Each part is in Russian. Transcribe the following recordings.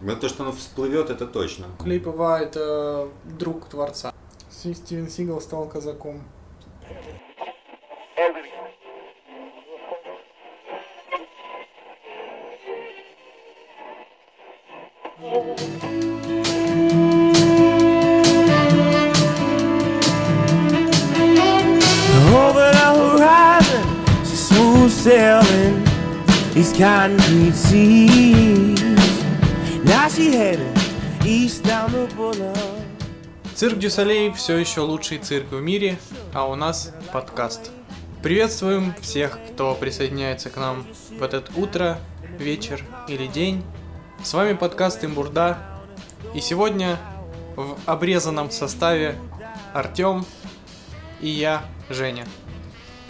Но то, что оно всплывет, это точно. Клейпова это друг творца. Стивен Сигал стал казаком. Дюсалей все еще лучший цирк в мире, а у нас подкаст. Приветствуем всех, кто присоединяется к нам в этот утро, вечер или день. С вами подкаст Имбурда. И сегодня в обрезанном составе Артем и я, Женя.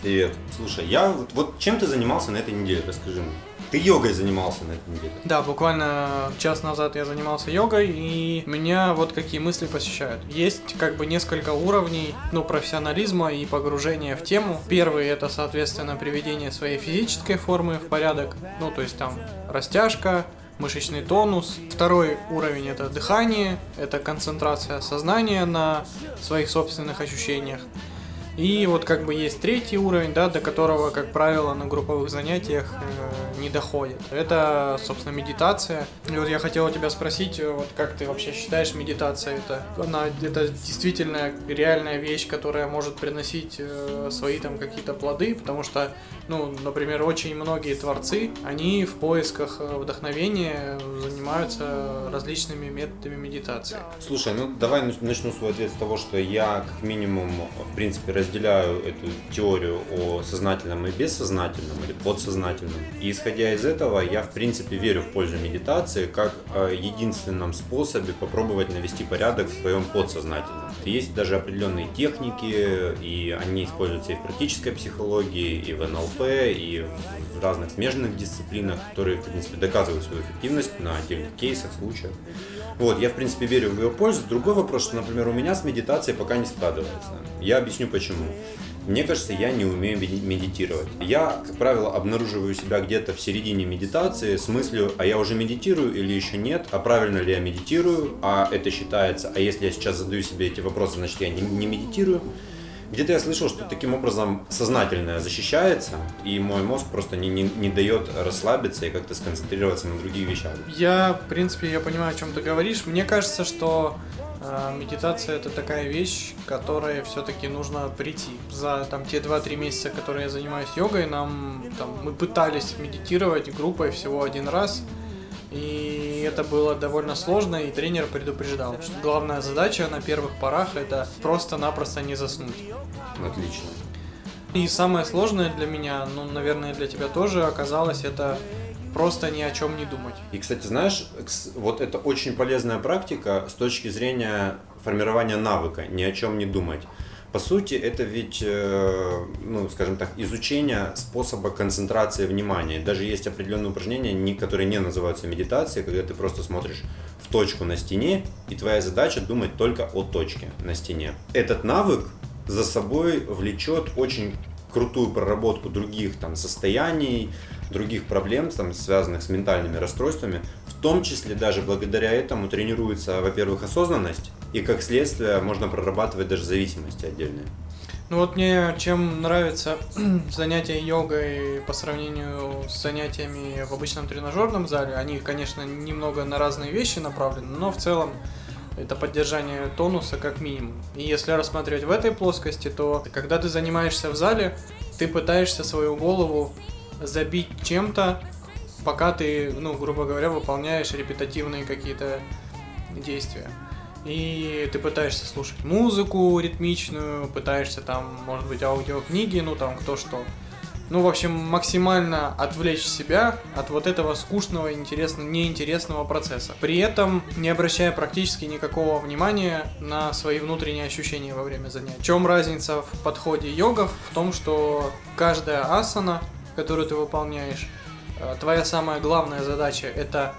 Привет. Слушай, я вот, вот чем ты занимался на этой неделе, расскажи мне. Ты йогой занимался на этой неделе. Да, буквально час назад я занимался йогой, и меня вот какие мысли посещают. Есть как бы несколько уровней, ну, профессионализма и погружения в тему. Первый это, соответственно, приведение своей физической формы в порядок, ну, то есть там растяжка, мышечный тонус. Второй уровень это дыхание, это концентрация сознания на своих собственных ощущениях. И вот как бы есть третий уровень, да, до которого, как правило, на групповых занятиях э, не доходит. Это, собственно, медитация. И вот я хотел у тебя спросить, э, вот как ты вообще считаешь медитация это? Она это действительно реальная вещь, которая может приносить э, свои там какие-то плоды, потому что, ну, например, очень многие творцы, они в поисках э, вдохновения занимаются различными методами медитации. Слушай, ну давай нач- начну свой ответ с того, что я как минимум, в принципе, разделяю эту теорию о сознательном и бессознательном или подсознательном. И исходя из этого, я в принципе верю в пользу медитации как э, единственном способе попробовать навести порядок в своем подсознательном. Есть даже определенные техники, и они используются и в практической психологии, и в НЛП, и в разных смежных дисциплинах, которые, в принципе, доказывают свою эффективность на отдельных кейсах, случаях. Вот, я, в принципе, верю в ее пользу. Другой вопрос, что, например, у меня с медитацией пока не складывается. Я объясню почему. Мне кажется, я не умею меди- медитировать. Я, как правило, обнаруживаю себя где-то в середине медитации с мыслью, а я уже медитирую или еще нет, а правильно ли я медитирую, а это считается, а если я сейчас задаю себе эти вопросы, значит я не, не медитирую. Где-то я слышал, что таким образом сознательное защищается, и мой мозг просто не, не, не дает расслабиться и как-то сконцентрироваться на других вещах. Я, в принципе, я понимаю, о чем ты говоришь. Мне кажется, что медитация это такая вещь, к которой все-таки нужно прийти. За там те 2-3 месяца, которые я занимаюсь йогой, нам там мы пытались медитировать группой всего один раз. И это было довольно сложно, и тренер предупреждал, что главная задача на первых порах это просто-напросто не заснуть. Отлично. И самое сложное для меня, ну, наверное, для тебя тоже оказалось это просто ни о чем не думать. И, кстати, знаешь, вот это очень полезная практика с точки зрения формирования навыка, ни о чем не думать. По сути, это ведь, э, ну, скажем так, изучение способа концентрации внимания. Даже есть определенные упражнения, не- которые не называются медитацией, когда ты просто смотришь в точку на стене, и твоя задача думать только о точке на стене. Этот навык за собой влечет очень крутую проработку других там состояний, других проблем, там, связанных с ментальными расстройствами. В том числе даже благодаря этому тренируется, во-первых, осознанность, и как следствие можно прорабатывать даже зависимости отдельные. Ну вот мне чем нравится занятия йогой по сравнению с занятиями в обычном тренажерном зале, они, конечно, немного на разные вещи направлены, но в целом это поддержание тонуса как минимум. И если рассматривать в этой плоскости, то когда ты занимаешься в зале, ты пытаешься свою голову забить чем-то, пока ты, ну, грубо говоря, выполняешь репетативные какие-то действия. И ты пытаешься слушать музыку ритмичную, пытаешься там, может быть, аудиокниги, ну там кто что. Ну, в общем, максимально отвлечь себя от вот этого скучного, интересного, неинтересного процесса. При этом не обращая практически никакого внимания на свои внутренние ощущения во время занятий. В чем разница в подходе йогов? В том, что каждая асана, которую ты выполняешь, э, твоя самая главная задача это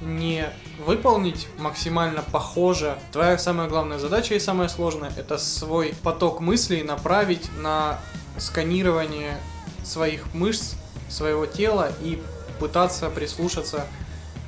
не выполнить максимально похоже. Твоя самая главная задача и самая сложная это свой поток мыслей направить на сканирование своих мышц, своего тела и пытаться прислушаться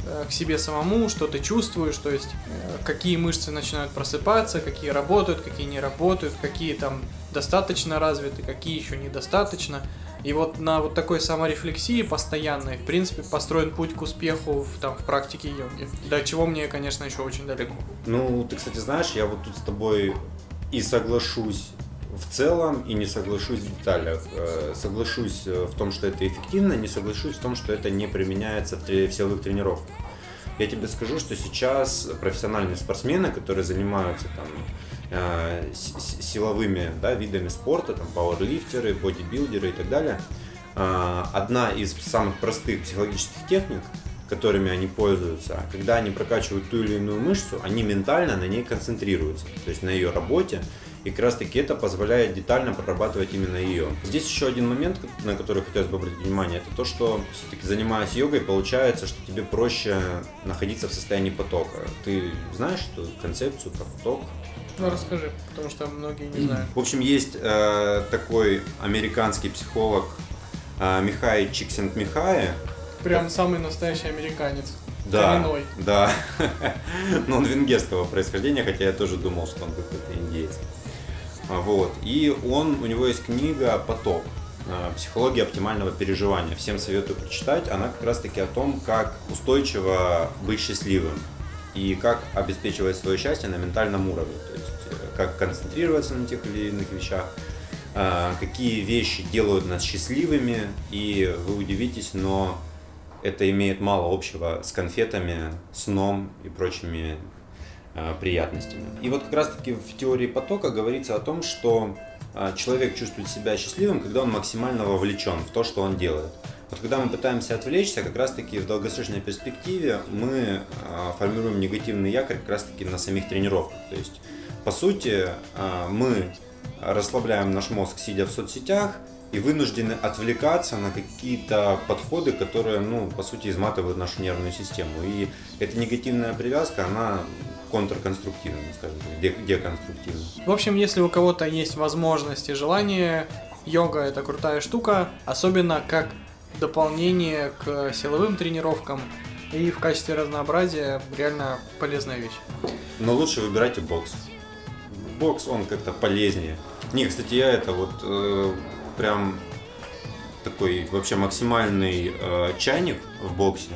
э, к себе самому, что ты чувствуешь, то есть э, какие мышцы начинают просыпаться, какие работают, какие не работают, какие там достаточно развиты, какие еще недостаточно. И вот на вот такой саморефлексии постоянной, в принципе, построен путь к успеху в, там, в практике йоги. До чего мне, конечно, еще очень далеко. Ну, ты, кстати, знаешь, я вот тут с тобой и соглашусь в целом и не соглашусь в деталях. Э, Соглашусь э, в том, что это эффективно, не соглашусь в том, что это не применяется в силовых тренировках. Я тебе скажу, что сейчас профессиональные спортсмены, которые занимаются там э, силовыми да, видами спорта, там пауэрлифтеры, бодибилдеры и так далее, одна из самых простых психологических техник, которыми они пользуются, когда они прокачивают ту или иную мышцу, они ментально на ней концентрируются, то есть на ее работе, и как раз таки это позволяет детально прорабатывать именно ее. Здесь еще один момент, на который хотелось бы обратить внимание, это то, что все-таки занимаясь йогой, получается, что тебе проще находиться в состоянии потока. Ты знаешь эту концепцию про поток? Ну, расскажи, потому что многие не знают. В общем, есть э, такой американский психолог э, Михай Чиксент-Михай. Прям самый настоящий американец. Да, Коренной. да. Но он венгерского происхождения, хотя я тоже думал, что он какой-то индейец. А, Вот. И он, у него есть книга «Поток. э, Психология оптимального переживания». Всем советую прочитать. Она как раз таки о том, как устойчиво быть счастливым и как обеспечивать свое счастье на ментальном уровне. То есть э, как концентрироваться на тех или иных вещах, э, какие вещи делают нас счастливыми. И вы удивитесь, но это имеет мало общего с конфетами, сном и прочими приятностями. И вот как раз таки в теории потока говорится о том, что э, человек чувствует себя счастливым, когда он максимально вовлечен в то, что он делает. Вот когда мы пытаемся отвлечься, как раз таки в долгосрочной перспективе мы э, формируем негативный якорь как раз таки на самих тренировках. То есть, по сути, э, мы расслабляем наш мозг, сидя в соцсетях, и вынуждены отвлекаться на какие-то подходы, которые, ну, по сути, изматывают нашу нервную систему. И эта негативная привязка, она контрконструктивна, скажем так, де- деконструктивна. В общем, если у кого-то есть возможность и желание, йога это крутая штука, особенно как дополнение к силовым тренировкам и в качестве разнообразия реально полезная вещь. Но лучше выбирайте бокс. Бокс, он как-то полезнее. Не, кстати, я это вот э, прям такой вообще максимальный э, чайник в боксе.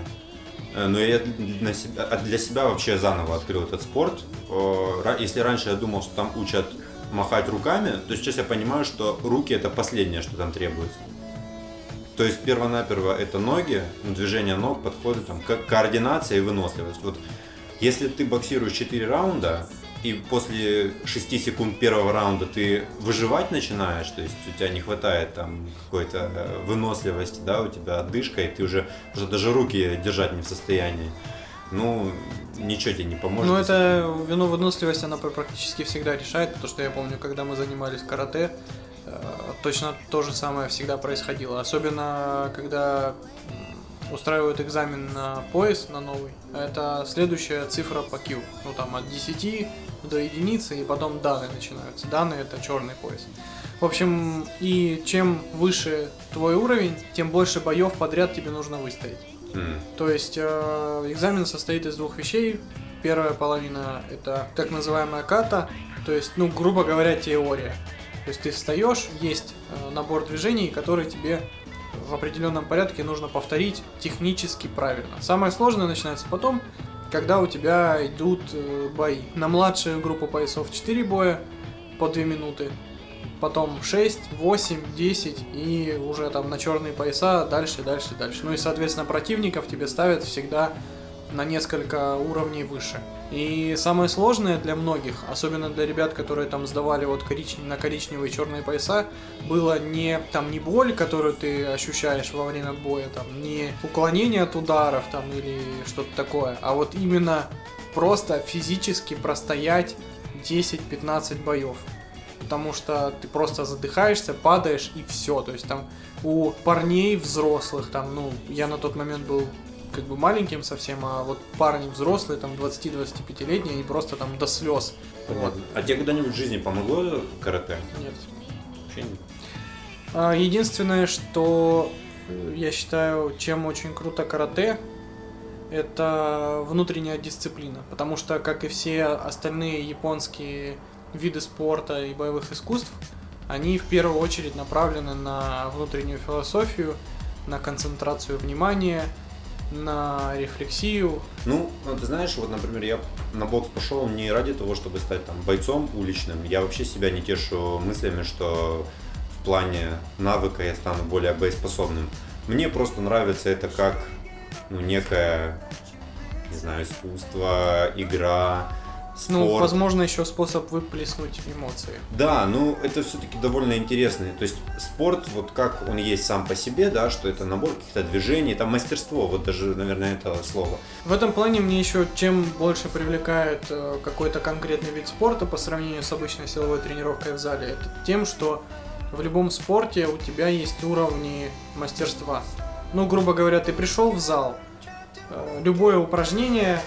Э, Но я для себя, а для себя вообще заново открыл этот спорт. Э, Если раньше я думал, что там учат махать руками, то сейчас я понимаю, что руки это последнее, что там требуется. То есть перво-наперво это ноги, движение ног, подходы, там, ко- координация и выносливость. Вот если ты боксируешь 4 раунда, и после 6 секунд первого раунда ты выживать начинаешь, то есть у тебя не хватает там какой-то э, выносливости, да, у тебя отдышка, и ты уже просто даже руки держать не в состоянии. Ну, ничего тебе не поможет. Ну, это вину выносливость она практически всегда решает, потому что я помню, когда мы занимались карате, э, точно то же самое всегда происходило. Особенно, когда устраивают экзамен на пояс, на новый. Это следующая цифра по Q. Ну, там, от 10 до единицы, и потом даны начинаются. Даны — это черный пояс. В общем, и чем выше твой уровень, тем больше боев подряд тебе нужно выстоять. М. То есть э, экзамен состоит из двух вещей. Первая половина это так называемая ката, то есть, ну, грубо говоря, теория. То есть ты встаешь, есть э, набор движений, которые тебе в определенном порядке нужно повторить технически правильно. Самое сложное начинается потом, когда у тебя идут э, бои. На младшую группу поясов 4 боя по 2 минуты, потом 6, 8, 10 и уже там на черные пояса дальше, дальше, дальше. Ну и, соответственно, противников тебе ставят всегда на несколько уровней выше. И самое сложное для многих, особенно для ребят, которые там сдавали вот коричнев- на коричневые и черные пояса, было не там не боль, которую ты ощущаешь во время боя, там не уклонение от ударов там или что-то такое, а вот именно просто физически простоять 10-15 боев потому что ты просто задыхаешься, падаешь и все. То есть там у парней взрослых, там, ну, я на тот момент был как бы маленьким совсем, а вот парни взрослые, там 20-25-летние, они просто там до слез. Вот. А тебе когда-нибудь в жизни помогло карате? Нет. Вообще нет. А, Единственное, что э, я считаю, чем очень круто карате, это внутренняя дисциплина. Потому что, как и все остальные японские виды спорта и боевых искусств, они в первую очередь направлены на внутреннюю философию, на концентрацию внимания, на рефлексию. Ну, ну, ты знаешь, вот, например, я на бокс пошел не ради того, чтобы стать там бойцом уличным. Я вообще себя не тешу мыслями, что в плане навыка я стану более боеспособным. Мне просто нравится это как ну, некое, не знаю, искусство, игра, спорт. Ну, возможно, еще способ выплеснуть эмоции. Да, ну это все-таки довольно интересно. То есть спорт, вот как он есть сам по себе, да, что это набор каких-то движений, там мастерство, вот даже, наверное, это слово. В этом плане мне еще чем больше привлекает э, какой-то конкретный вид спорта по сравнению с обычной силовой тренировкой в зале, это тем, что в любом спорте у тебя есть уровни мастерства. Ну, грубо говоря, ты пришел в зал, э, любое упражнение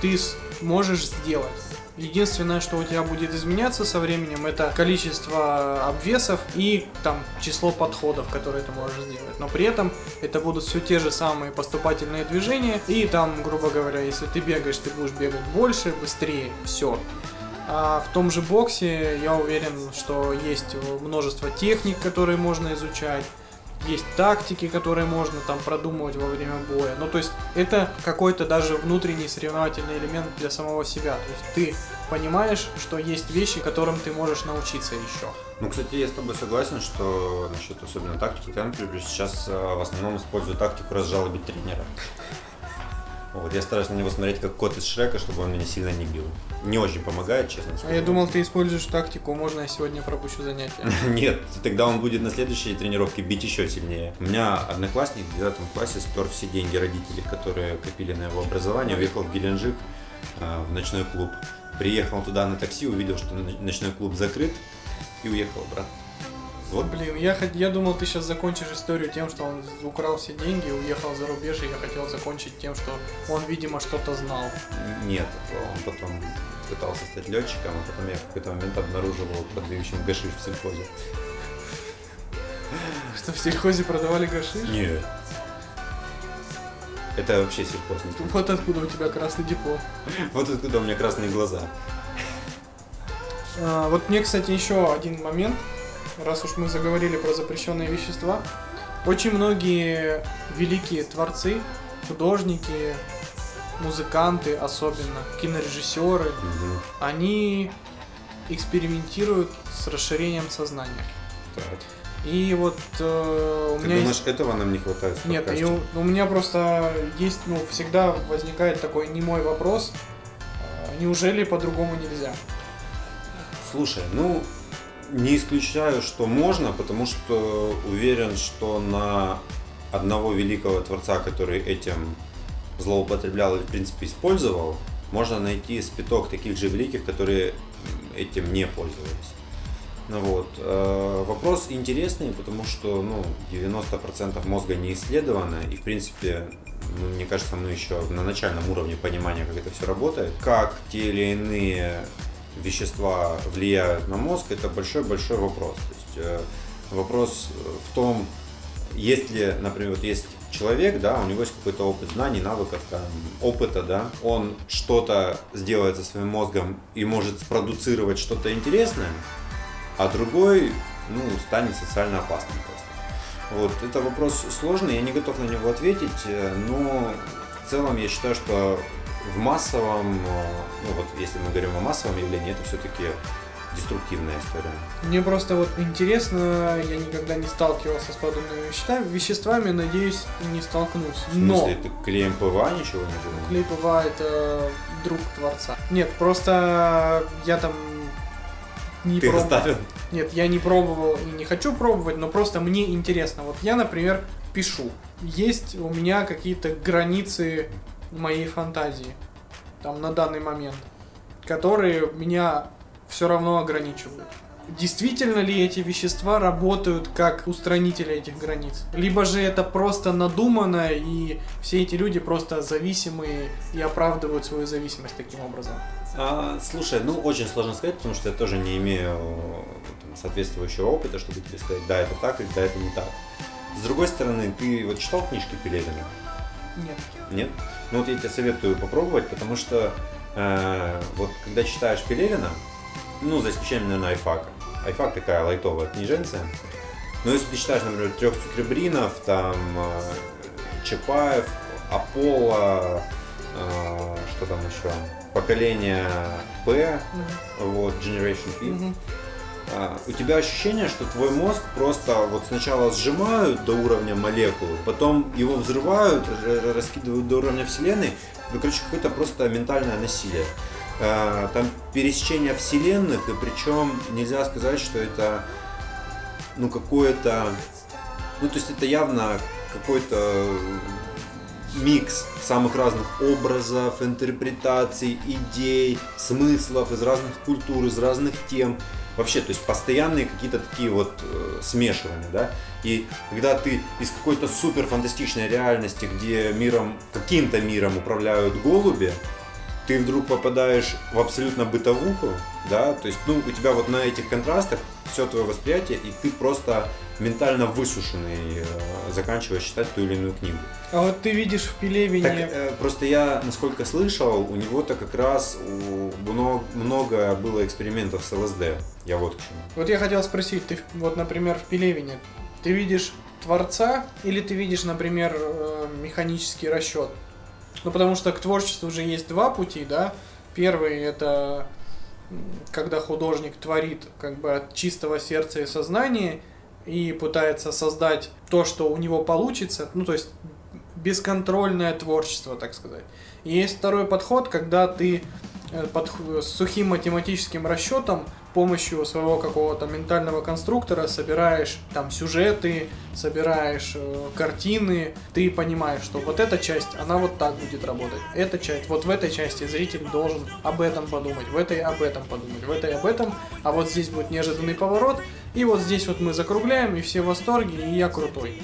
ты можешь сделать. Единственное, что у тебя будет изменяться со временем, это количество обвесов и там число подходов, которые ты можешь сделать. Но при этом это будут все те же самые поступательные движения. И там, грубо говоря, если ты бегаешь, ты будешь бегать больше, быстрее, все. А в том же боксе я уверен, что есть множество техник, которые можно изучать есть тактики, которые можно там продумывать во время боя. Ну, то есть это какой-то даже внутренний соревновательный элемент для самого себя. То есть ты понимаешь, что есть вещи, которым ты можешь научиться еще. Ну, кстати, я с тобой согласен, что насчет особенно тактики, я, например, сейчас э, в основном использую тактику разжалобить тренера. Вот, я стараюсь на него смотреть как кот из Шрека, чтобы он меня сильно не бил. Не очень помогает, честно скажу. А я думал, ты используешь тактику, можно я сегодня пропущу занятия. Нет, тогда он будет на следующей тренировке бить еще сильнее. У меня одноклассник в девятом классе спер все деньги родителей, которые копили на его образование, уехал в Геленджик э, в ночной клуб. Приехал туда на такси, увидел, что ночной клуб закрыт и уехал обратно. Вот. Блин, я, я думал, ты сейчас закончишь историю тем, что он украл все деньги, уехал за рубеж, и я хотел закончить тем, что он, видимо, что-то знал. Нет, он потом пытался стать летчиком, а потом я в какой-то момент обнаружил его продающим гашиш в сельхозе. Что, в сельхозе продавали гашиш? Нет. Это вообще сельхоз. Вот откуда у тебя красный диплом. Вот откуда у меня красные глаза. А, вот мне, кстати, еще один момент раз уж мы заговорили про запрещенные вещества, очень многие великие творцы, художники, музыканты особенно, кинорежиссеры, угу. они экспериментируют с расширением сознания. Так. И вот э, у Ты меня думаешь, есть... этого нам не хватает? Нет, и у, у меня просто есть, ну, всегда возникает такой немой вопрос, э, неужели по-другому нельзя? Слушай, ну, не исключаю, что можно, потому что уверен, что на одного великого творца, который этим злоупотреблял и в принципе использовал, можно найти спиток таких же великих, которые этим не пользовались. Ну вот. Э, вопрос интересный, потому что ну, 90% мозга не исследовано, и в принципе, ну, мне кажется, мы еще на начальном уровне понимания, как это все работает. Как те или иные вещества влияют на мозг, это большой-большой вопрос. То есть, э, вопрос в том, есть ли, например, вот есть человек, да, у него есть какой-то опыт знаний, навыков, там, опыта, да, он что-то сделает со своим мозгом и может спродуцировать что-то интересное, а другой, ну, станет социально опасным просто. Вот, это вопрос сложный, я не готов на него ответить, э, но в целом я считаю, что в массовом, э, ну вот если мы говорим о массовом явлении, это все-таки деструктивная история. Мне просто вот интересно, я никогда не сталкивался с подобными веществами, веществами надеюсь, не столкнусь. В смысле, ты клеем ПВА ничего не думал? Клей ПВА это друг творца. Нет, просто я там не Ты пробовал. Оставил? Нет, я не пробовал и не хочу пробовать, но просто мне интересно. Вот я, например, пишу. Есть у меня какие-то границы моей фантазии, там на данный момент, которые меня все равно ограничивают. Действительно ли эти вещества работают как устранители этих границ? Либо же это просто надумано, и все эти люди просто зависимые и оправдывают свою зависимость таким образом? А, слушай, ну очень сложно сказать, потому что я тоже не имею там, соответствующего опыта, чтобы тебе сказать, да, это так или да, это не так. С другой стороны, ты вот читал книжки Пелевина? Нет. Нет? Ну вот я тебе советую попробовать, потому что э, вот когда читаешь Пелевина, ну, за исключением, наверное, Айфака. Айфак такая лайтовая книженция. Но если ты читаешь, например, трех Цукребринов, там э, Чапаев, Аполло, э, что там еще, поколение П, вот, Generation P, Мгм. А, у тебя ощущение, что твой мозг просто вот сначала сжимают до уровня молекулы, потом его взрывают, раскидывают до уровня Вселенной. Ну, короче, какое-то просто ментальное насилие. А, Там пересечение вселенных, и причем нельзя сказать, что это ну какое-то, ну то есть это явно какой-то микс самых разных образов, интерпретаций, идей, смыслов из разных культур, из разных тем. Вообще, то есть постоянные какие-то такие вот э, смешивания, да. И когда ты из какой-то супер фантастичной реальности, где миром, каким-то миром управляют голуби, ты вдруг попадаешь в абсолютно бытовуху, да, то есть, ну, у тебя вот на этих контрастах все твое восприятие, и ты просто ментально высушенный, э, заканчиваешь читать ту или иную книгу. А вот ты видишь в Пелевине... Так, э, просто я, насколько слышал, у него-то как раз у- много, много было экспериментов с ЛСД. Я вот к чему. Вот я хотел спросить, ты, вот, например, в Пелевине, ты видишь творца или ты видишь, например, э, механический расчет? Ну, потому что к творчеству уже есть два пути, да. Первый это когда художник творит как бы от чистого сердца и сознания и пытается создать то, что у него получится, ну, то есть бесконтрольное творчество, так сказать. И есть второй подход, когда ты э, под сухим математическим расчетом помощью своего какого-то ментального конструктора собираешь там сюжеты, собираешь э, картины, ты понимаешь, что вот эта часть, она вот так будет работать, эта часть, вот в этой части зритель должен об этом подумать, в этой об этом подумать, в этой об этом, а вот здесь будет неожиданный поворот, и вот здесь вот мы закругляем, и все в восторге, и я крутой.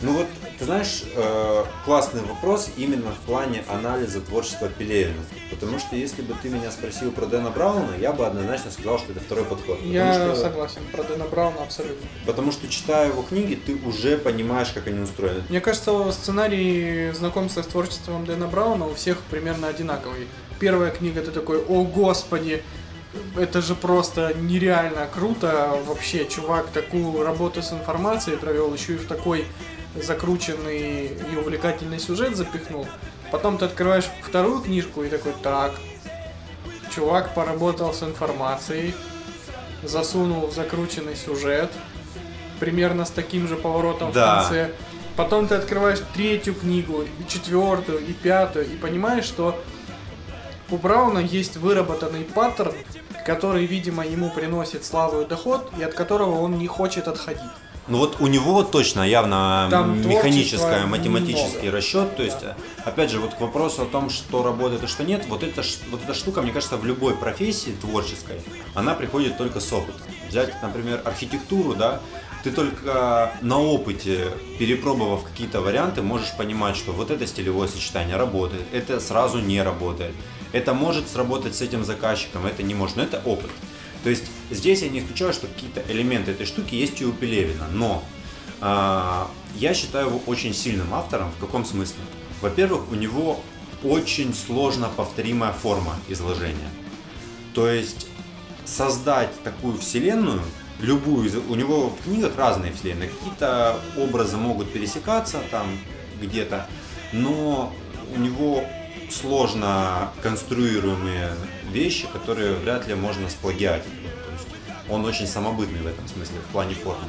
Ну вот, ты знаешь, э, классный вопрос именно в плане анализа творчества Пелевина. Потому что если бы ты меня спросил про Дэна Брауна, я бы однозначно сказал, что это второй подход. Я что- согласен, про Дэна Брауна абсолютно. Потому что читая его книги, ты уже понимаешь, как они устроены. Мне кажется, сценарий знакомства с творчеством Дэна Брауна у всех примерно одинаковый. Первая книга ты такой, о господи, это же просто нереально круто. Вообще, чувак такую работу с информацией провел, еще и в такой закрученный и увлекательный сюжет запихнул. Потом ты открываешь вторую книжку и такой, так, чувак поработал с информацией, засунул закрученный сюжет, примерно с таким же поворотом Да. в конце. Потом ты открываешь третью книгу, и четвертую, и пятую, и понимаешь, что у Брауна есть выработанный паттерн, который, видимо, ему приносит славу и доход, и от которого он не хочет отходить. Ну вот у него точно явно Там механическое, математический много. расчет. То есть, э, опять же, вот к вопросу о том, что работает и что нет, вот эта, вот эта штука, мне кажется, в любой профессии творческой, она приходит только с опытом. Взять, например, архитектуру, да, ты только на опыте, перепробовав какие-то варианты, можешь понимать, что вот это стилевое сочетание работает, это сразу не работает. Это может сработать с этим заказчиком, это не может, но это опыт. То есть здесь я не исключаю, что какие-то элементы этой штуки есть и у Пелевина, но а, я считаю его очень сильным автором. В каком смысле? Во-первых, у него очень сложно повторимая форма изложения. То есть создать такую вселенную, любую, у него в книгах разные вселенные, какие-то образы могут пересекаться там где-то, но у него сложно конструируемые вещи, которые вряд ли можно сплагиатить. Есть он очень самобытный в этом смысле, в плане формы.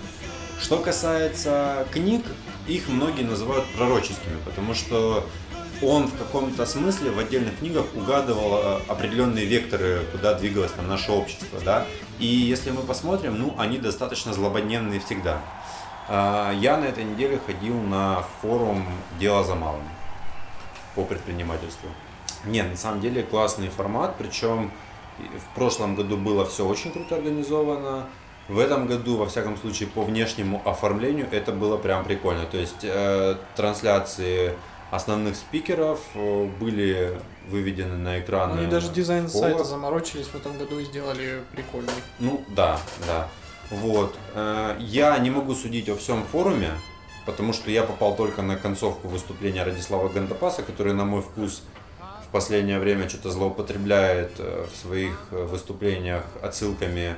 Что касается книг, их многие называют пророческими, потому что он в каком-то смысле в отдельных книгах угадывал э, определенные векторы, куда двигалось там наше общество, да. И если мы посмотрим, ну, они достаточно злободневные всегда. А, Я на этой неделе ходил на форум «Дело за малым» по предпринимательству. Нет, на самом деле классный формат, причем в прошлом году было все очень круто организовано. В этом году, во всяком случае, по внешнему оформлению это было прям прикольно. То есть э, трансляции основных спикеров э, были выведены на экраны. Они даже дизайн в полах. сайта заморочились в этом году и сделали прикольный. Ну да, да. Вот. Э, Я не могу судить о всем форуме, потому что я попал только на концовку выступления Радислава Гандапаса, который, на мой вкус, последнее время что-то злоупотребляет э, в своих э, выступлениях отсылками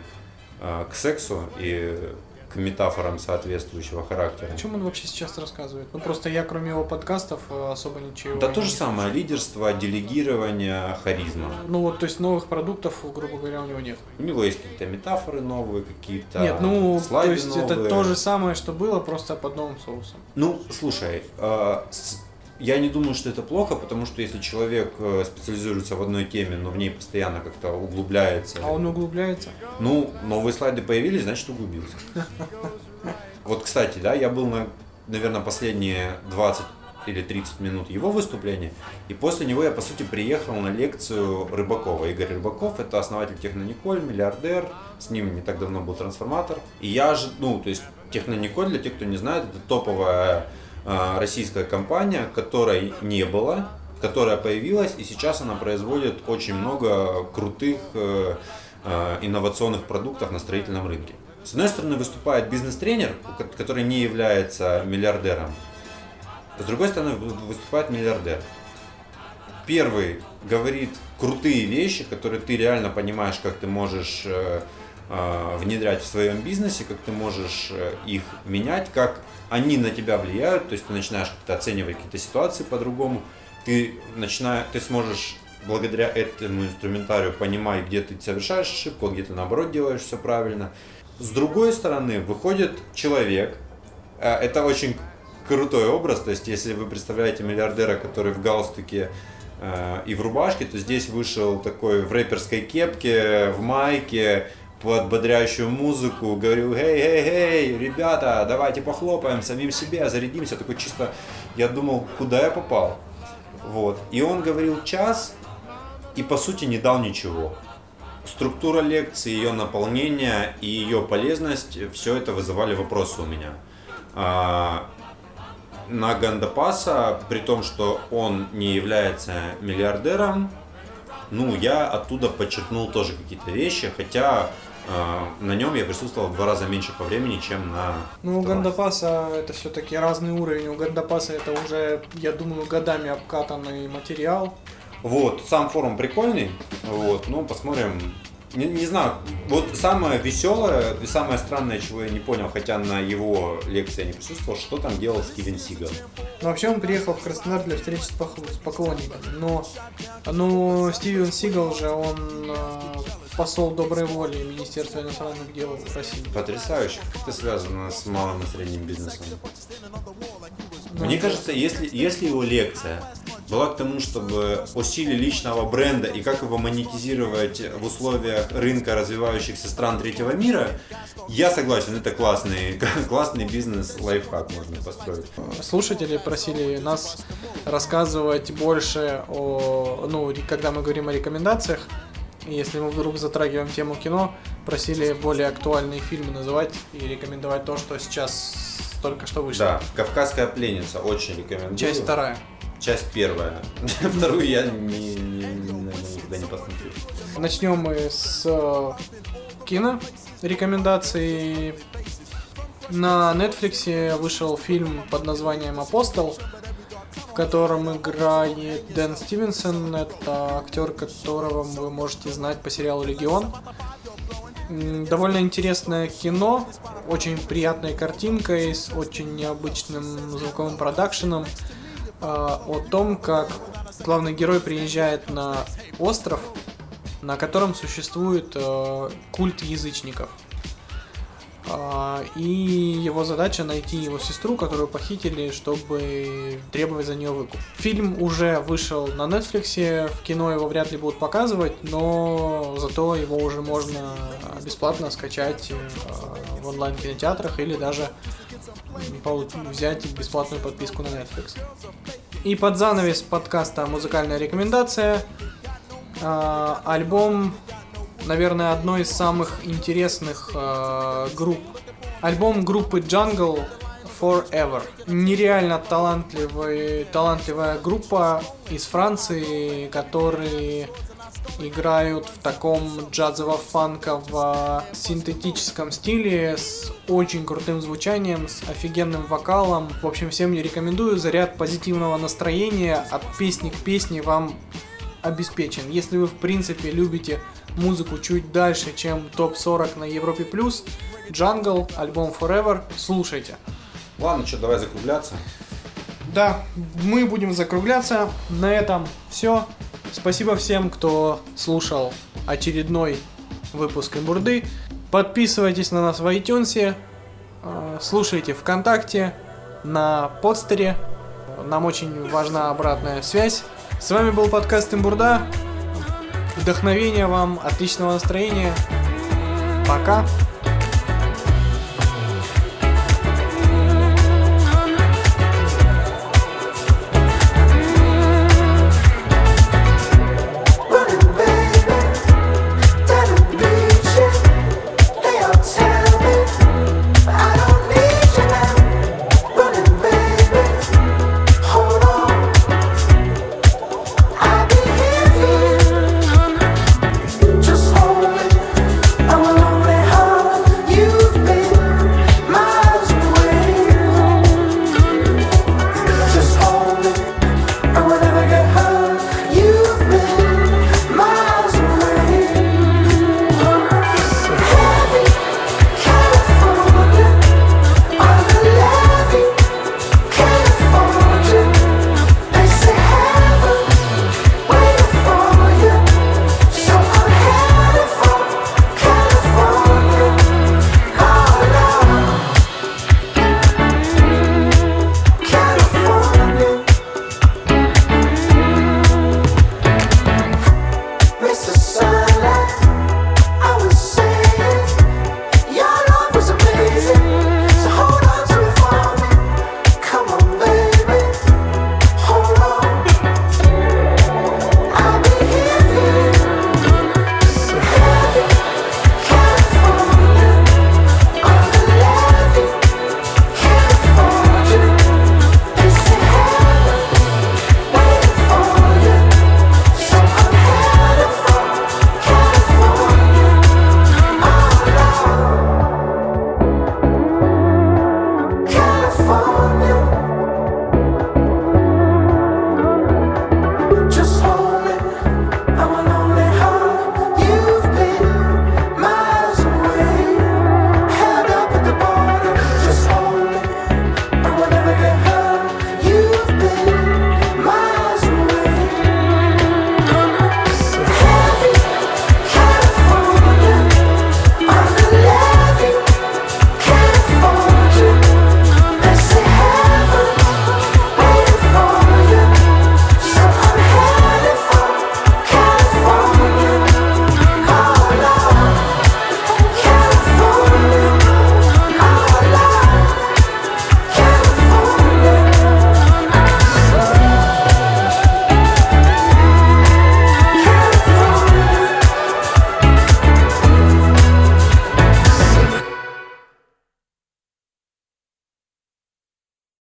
э, к сексу и к метафорам соответствующего характера. О чем он вообще сейчас рассказывает? Ну просто я, кроме его подкастов, особо ничего. Да не то же слышу. самое, лидерство, делегирование, харизма. Ну вот, то есть новых продуктов, грубо говоря, у него нет. У него есть какие-то метафоры новые, какие-то нет, ну, слайды то есть это новые. то же самое, что было, просто под новым соусом. Ну, слушай, э, с- я не думаю, что это плохо, потому что если человек э, специализируется в одной теме, но в ней постоянно как-то углубляется, А он углубляется. ну, новые слайды появились, значит углубился. Вот, кстати, да, я был на, наверное, последние 20 или 30 минут его выступления, и после него я, по сути, приехал на лекцию Рыбакова. Игорь Рыбаков – это основатель Технониколь, миллиардер, с ним не так давно был трансформатор. И я же, ну, то есть, Технониколь, для тех, кто не знает, это топовая российская компания, которой не было, которая появилась, и сейчас она производит очень много крутых э, э, инновационных продуктов на строительном рынке. С одной стороны, выступает бизнес-тренер, который не является миллиардером. С другой стороны, вы- выступает миллиардер. Первый говорит крутые вещи, которые ты реально понимаешь, как ты можешь э, внедрять в своем бизнесе, как ты можешь э, их менять, как они на тебя влияют, то есть ты начинаешь как-то оценивать какие-то ситуации по-другому, ты, начинаешь, ты сможешь благодаря этому инструментарию понимать, где ты совершаешь ошибку, а где ты наоборот делаешь все правильно. С другой стороны, выходит человек, э, это очень крутой образ, то есть если вы представляете миллиардера, который в галстуке э, и в рубашке, то здесь вышел такой в рэперской кепке, в майке, под бодрящую музыку, говорил, эй, эй, эй, ребята, давайте похлопаем самим себе, зарядимся, такой чисто, я думал, куда я попал, вот, и он говорил час, и по сути не дал ничего. Структура лекции, ее наполнение и ее полезность, все это вызывали вопросы у меня. А, на Гандапаса, при том, что он не является миллиардером, ну, я оттуда подчеркнул тоже какие-то вещи, хотя на нем я присутствовал в два раза меньше по времени, чем на... Ну, у. Гандапаса это все-таки разный уровень. У Гандапаса это уже, я думаю, годами обкатанный материал. Вот, сам форум прикольный, вот, ну, посмотрим. Не, не знаю, вот самое веселое и самое странное, чего я не понял, хотя на его лекции я не присутствовал, что там делал Стивен Сигал. Но вообще он приехал в Краснодар для встречи с, пох- с поклонниками. Но, но Стивен Сигал же, он э, посол доброй воли Министерства иностранных дел России. Потрясающе, как это связано с малым и средним бизнесом. Ну, Мне кажется, если, если его лекция была к тому, чтобы о силе личного бренда и как его монетизировать в условиях рынка развивающихся стран третьего мира, я согласен, это классный, классный бизнес, лайфхак можно построить. Слушатели просили нас рассказывать больше о, ну, когда мы говорим о рекомендациях, если мы вдруг затрагиваем тему кино, просили более актуальные фильмы называть и рекомендовать то, что сейчас только что вышло. Да, «Кавказская пленница» очень рекомендую. Часть вторая. Часть первая. Вторую я не, не- никогда не посмотрю. Начнем мы с э, кино рекомендаций. На Netflix вышел фильм под названием «Апостол», в котором играет Дэн Стивенсон. Это актер, которого вы можете знать по сериалу «Легион». Довольно интересное кино, очень приятной картинкой, с очень необычным звуковым продакшеном о том, как главный герой приезжает на остров, на котором существует э, культ язычников. А, И его задача найти его сестру, которую похитили, чтобы требовать за нее выкуп. Фильм уже вышел на Netflix, в кино его вряд ли будут показывать, но зато его уже можно бесплатно скачать э, в онлайн-кинотеатрах или даже взять бесплатную подписку на Netflix. И под занавес подкаста музыкальная рекомендация. А, альбом, наверное, одной из самых интересных а, групп. Альбом группы Jungle Forever. Нереально талантливый, талантливая группа из Франции, которые играют в таком джазово-фанково-синтетическом стиле с очень крутым звучанием, с офигенным вокалом. В общем, всем не рекомендую. Заряд позитивного настроения от песни к песне вам обеспечен. Если вы, в принципе, любите музыку чуть дальше, чем топ-40 на Европе+, плюс, Jungle, альбом Forever, слушайте. Ладно, что, давай закругляться. Да, мы будем закругляться. На этом все. Спасибо всем, кто слушал очередной выпуск Имбурды. Подписывайтесь на нас в iTunes, э, слушайте ВКонтакте, на подстере. Нам очень важна обратная связь. С вами был подкаст Имбурда. Вдохновения вам, отличного настроения. Пока.